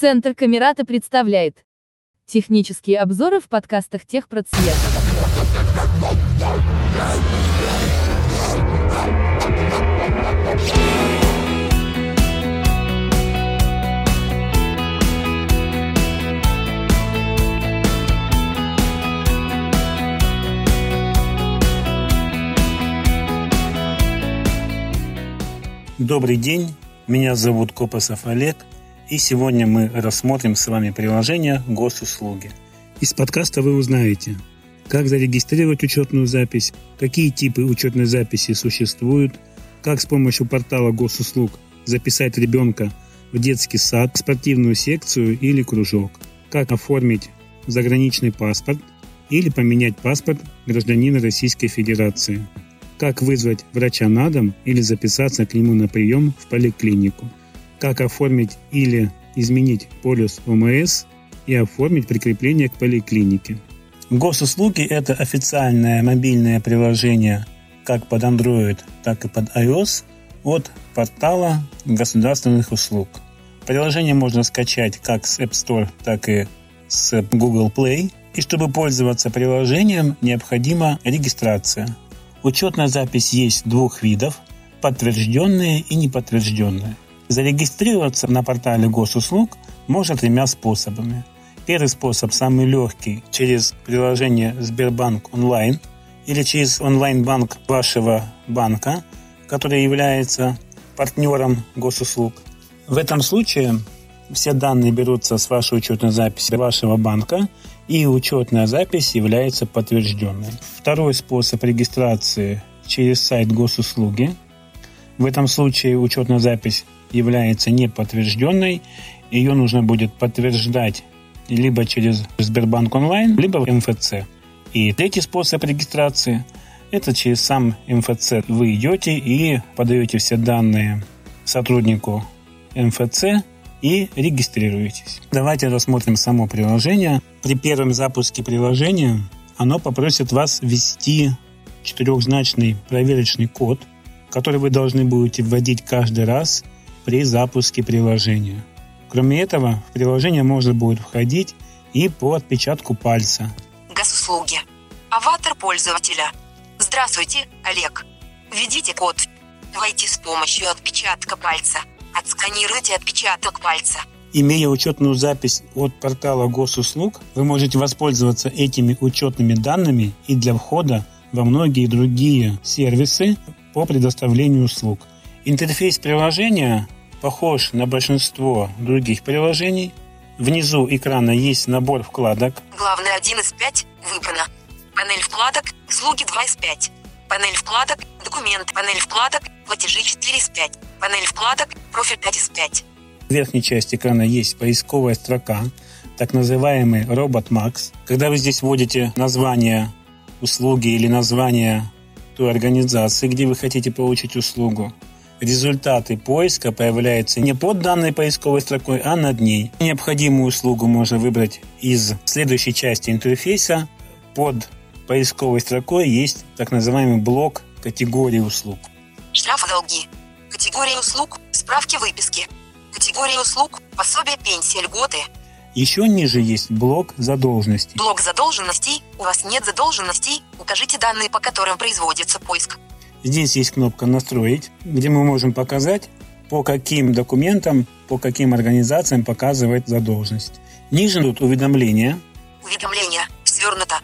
Центр Камерата представляет технические обзоры в подкастах техпроцвет. Добрый день, меня зовут Копосов Олег, и сегодня мы рассмотрим с вами приложение госуслуги. Из подкаста вы узнаете, как зарегистрировать учетную запись, какие типы учетной записи существуют, как с помощью портала госуслуг записать ребенка в детский сад, спортивную секцию или кружок, как оформить заграничный паспорт или поменять паспорт гражданина Российской Федерации – как вызвать врача на дом или записаться к нему на прием в поликлинику, как оформить или изменить полюс ОМС и оформить прикрепление к поликлинике. Госуслуги – это официальное мобильное приложение как под Android, так и под iOS от портала государственных услуг. Приложение можно скачать как с App Store, так и с Google Play. И чтобы пользоваться приложением, необходима регистрация – Учетная запись есть двух видов – подтвержденные и неподтвержденные. Зарегистрироваться на портале госуслуг можно тремя способами. Первый способ самый легкий – через приложение Сбербанк онлайн или через онлайн-банк вашего банка, который является партнером госуслуг. В этом случае все данные берутся с вашей учетной записи вашего банка, и учетная запись является подтвержденной. Второй способ регистрации через сайт госуслуги. В этом случае учетная запись является неподтвержденной. Ее нужно будет подтверждать либо через Сбербанк онлайн, либо в МФЦ. И третий способ регистрации – это через сам МФЦ. Вы идете и подаете все данные сотруднику МФЦ, и регистрируетесь. Давайте рассмотрим само приложение. При первом запуске приложения оно попросит вас ввести четырехзначный проверочный код, который вы должны будете вводить каждый раз при запуске приложения. Кроме этого, в приложение можно будет входить и по отпечатку пальца. Госуслуги. Аватар пользователя. Здравствуйте, Олег. Введите код. Войти с помощью отпечатка пальца. Отсканируйте отпечаток пальца. Имея учетную запись от портала госуслуг, вы можете воспользоваться этими учетными данными и для входа во многие другие сервисы по предоставлению услуг. Интерфейс приложения похож на большинство других приложений. Внизу экрана есть набор вкладок. Главное 1 из 5 выбрано. Панель вкладок «Услуги 2 из 5». Панель вкладок «Документы». Панель вкладок «Платежи 4 из 5». Панель вкладок «Профиль 5 из 5». В верхней части экрана есть поисковая строка, так называемый робот Max. Когда вы здесь вводите название услуги или название той организации, где вы хотите получить услугу, результаты поиска появляются не под данной поисковой строкой, а над ней. Необходимую услугу можно выбрать из следующей части интерфейса. Под поисковой строкой есть так называемый блок категории услуг. Штрафы долги. Категория услуг. Справки выписки. Категория услуг. Пособие, пенсия, льготы. Еще ниже есть блок задолженностей. Блок задолженностей. У вас нет задолженностей. Укажите данные, по которым производится поиск. Здесь есть кнопка «Настроить», где мы можем показать, по каким документам, по каким организациям показывает задолженность. Ниже тут уведомления. Уведомление. Свернуто.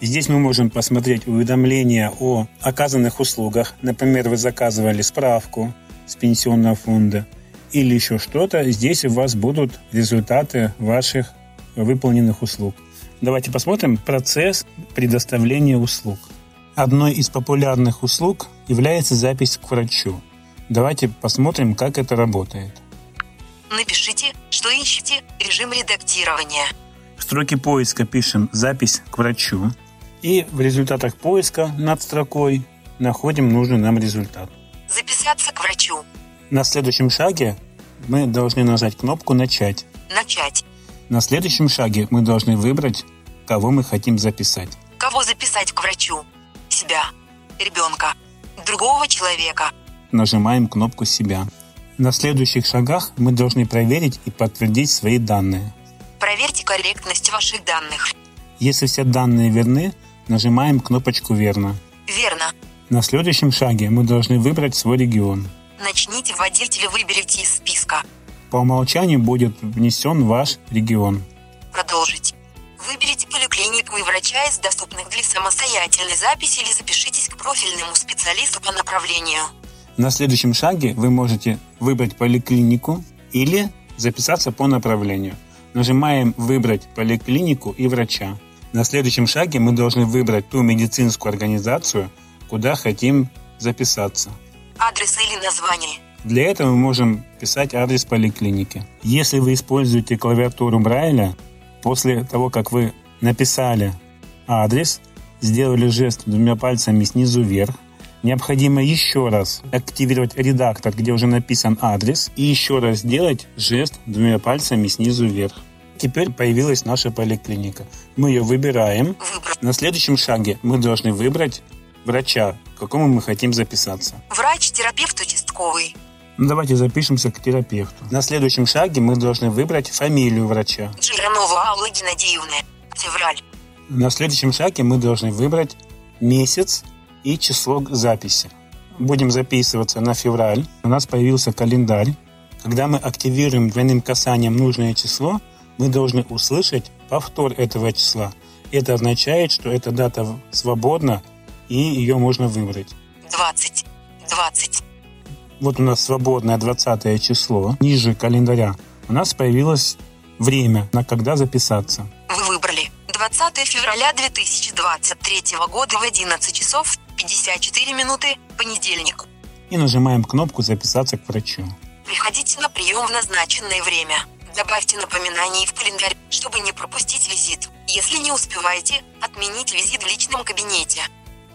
Здесь мы можем посмотреть уведомления о оказанных услугах. Например, вы заказывали справку с пенсионного фонда или еще что-то. Здесь у вас будут результаты ваших выполненных услуг. Давайте посмотрим процесс предоставления услуг. Одной из популярных услуг является запись к врачу. Давайте посмотрим, как это работает. Напишите, что ищете, режим редактирования. В строке поиска пишем «Запись к врачу». И в результатах поиска над строкой находим нужный нам результат. Записаться к врачу. На следующем шаге мы должны нажать кнопку «Начать». Начать. На следующем шаге мы должны выбрать, кого мы хотим записать. Кого записать к врачу? Себя. Ребенка. Другого человека. Нажимаем кнопку «Себя». На следующих шагах мы должны проверить и подтвердить свои данные. Проверьте корректность ваших данных. Если все данные верны, нажимаем кнопочку «Верно». Верно. На следующем шаге мы должны выбрать свой регион. Начните вводить или выберите из списка. По умолчанию будет внесен ваш регион. Продолжить. Выберите поликлинику и врача из доступных для самостоятельной записи или запишитесь к профильному специалисту по направлению. На следующем шаге вы можете выбрать поликлинику или записаться по направлению. Нажимаем «Выбрать поликлинику и врача». На следующем шаге мы должны выбрать ту медицинскую организацию, куда хотим записаться. Адрес или название. Для этого мы можем писать адрес поликлиники. Если вы используете клавиатуру Брайля, после того, как вы написали адрес, сделали жест двумя пальцами снизу вверх, необходимо еще раз активировать редактор, где уже написан адрес, и еще раз сделать жест двумя пальцами снизу вверх. Теперь появилась наша поликлиника. Мы ее выбираем. На следующем шаге мы должны выбрать врача, к какому мы хотим записаться. Врач, терапевт участковый. Ну, давайте запишемся к терапевту. На следующем шаге мы должны выбрать фамилию врача. Жиранова Алла Геннадьевна. Февраль. На следующем шаге мы должны выбрать месяц и число записи. Будем записываться на февраль. У нас появился календарь. Когда мы активируем двойным касанием нужное число, мы должны услышать повтор этого числа. Это означает, что эта дата свободна и ее можно выбрать. 20. 20. Вот у нас свободное 20 число. Ниже календаря у нас появилось время, на когда записаться. Вы выбрали 20 февраля 2023 года в 11 часов 54 минуты, понедельник. И нажимаем кнопку «Записаться к врачу». Приходите на прием в назначенное время. Добавьте напоминание в календарь, чтобы не пропустить визит. Если не успеваете, отмените визит в личном кабинете.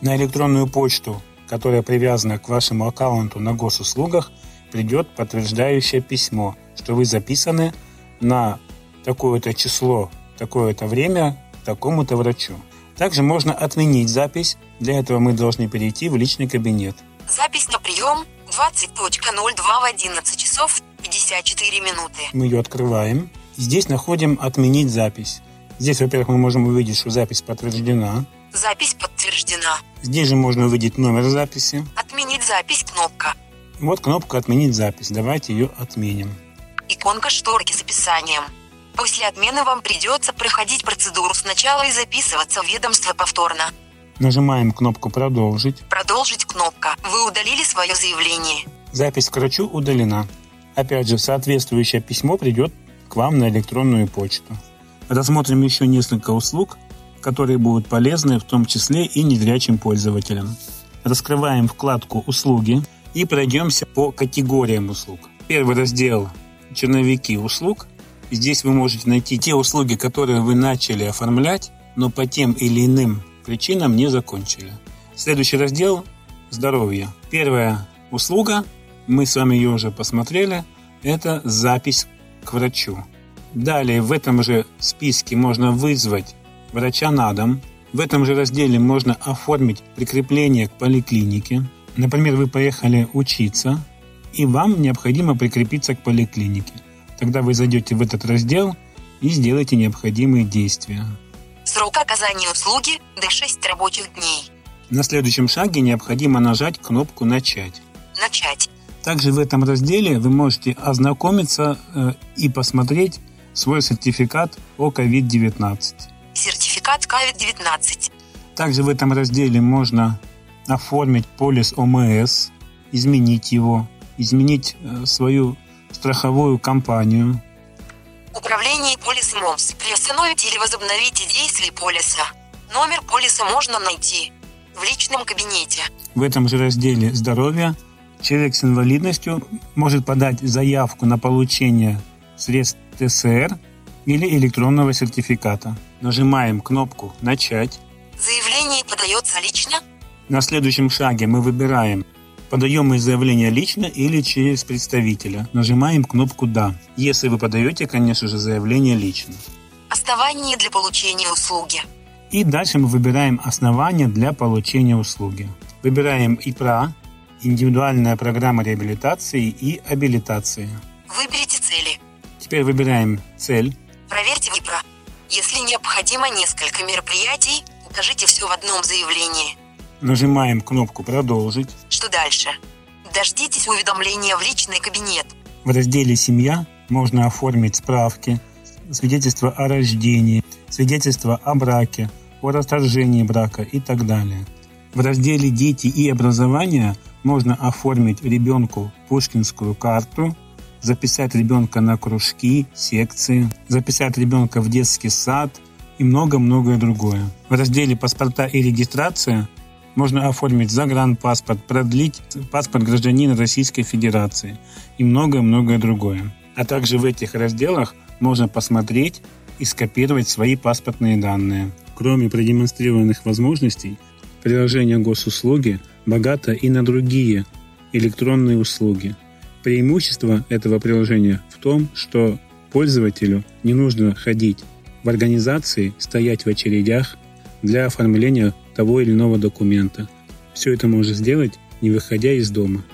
На электронную почту, которая привязана к вашему аккаунту на госуслугах, придет подтверждающее письмо, что вы записаны на такое-то число, такое-то время такому-то врачу. Также можно отменить запись. Для этого мы должны перейти в личный кабинет. Запись на прием 20.02 в 11 часов 54 минуты. Мы ее открываем. Здесь находим «Отменить запись». Здесь, во-первых, мы можем увидеть, что запись подтверждена. Запись подтверждена. Здесь же можно увидеть номер записи. Отменить запись кнопка. Вот кнопка «Отменить запись». Давайте ее отменим. Иконка шторки с описанием. После отмены вам придется проходить процедуру сначала и записываться в ведомство повторно. Нажимаем кнопку «Продолжить». Продолжить кнопка. Вы удалили свое заявление. Запись к врачу удалена. Опять же, соответствующее письмо придет к вам на электронную почту. Рассмотрим еще несколько услуг, которые будут полезны в том числе и незрячим пользователям. Раскрываем вкладку «Услуги» и пройдемся по категориям услуг. Первый раздел «Черновики услуг». Здесь вы можете найти те услуги, которые вы начали оформлять, но по тем или иным причинам не закончили. Следующий раздел «Здоровье». Первая услуга, мы с вами ее уже посмотрели, это запись к врачу. Далее в этом же списке можно вызвать врача на дом. В этом же разделе можно оформить прикрепление к поликлинике. Например, вы поехали учиться, и вам необходимо прикрепиться к поликлинике. Тогда вы зайдете в этот раздел и сделаете необходимые действия. Срок оказания услуги до 6 рабочих дней. На следующем шаге необходимо нажать кнопку «Начать». Начать. Также в этом разделе вы можете ознакомиться э, и посмотреть свой сертификат о COVID-19. Сертификат COVID-19. Также в этом разделе можно оформить полис ОМС, изменить его, изменить э, свою страховую компанию. Управление полисом ОМС. Приостановите или возобновите действие полиса. Номер полиса можно найти в личном кабинете. В этом же разделе «Здоровье» человек с инвалидностью может подать заявку на получение средств ТСР или электронного сертификата. Нажимаем кнопку «Начать». Заявление подается лично. На следующем шаге мы выбираем Подаем мы заявление лично или через представителя. Нажимаем кнопку «Да». Если вы подаете, конечно же, заявление лично. Основание для получения услуги. И дальше мы выбираем основания для получения услуги. Выбираем ИПРА индивидуальная программа реабилитации и абилитации. Выберите цели. Теперь выбираем цель. Если необходимо несколько мероприятий, укажите все в одном заявлении. Нажимаем кнопку «Продолжить». Что дальше? Дождитесь уведомления в личный кабинет. В разделе «Семья» можно оформить справки, свидетельство о рождении, свидетельство о браке, о расторжении брака и так далее. В разделе «Дети и образование» можно оформить ребенку пушкинскую карту, записать ребенка на кружки, секции, записать ребенка в детский сад и много-многое другое. В разделе «Паспорта и регистрация» можно оформить загранпаспорт, продлить паспорт гражданина Российской Федерации и многое-многое другое. А также в этих разделах можно посмотреть и скопировать свои паспортные данные. Кроме продемонстрированных возможностей, приложение госуслуги богато и на другие электронные услуги. Преимущество этого приложения в том, что пользователю не нужно ходить в организации, стоять в очередях для оформления того или иного документа. Все это можно сделать, не выходя из дома.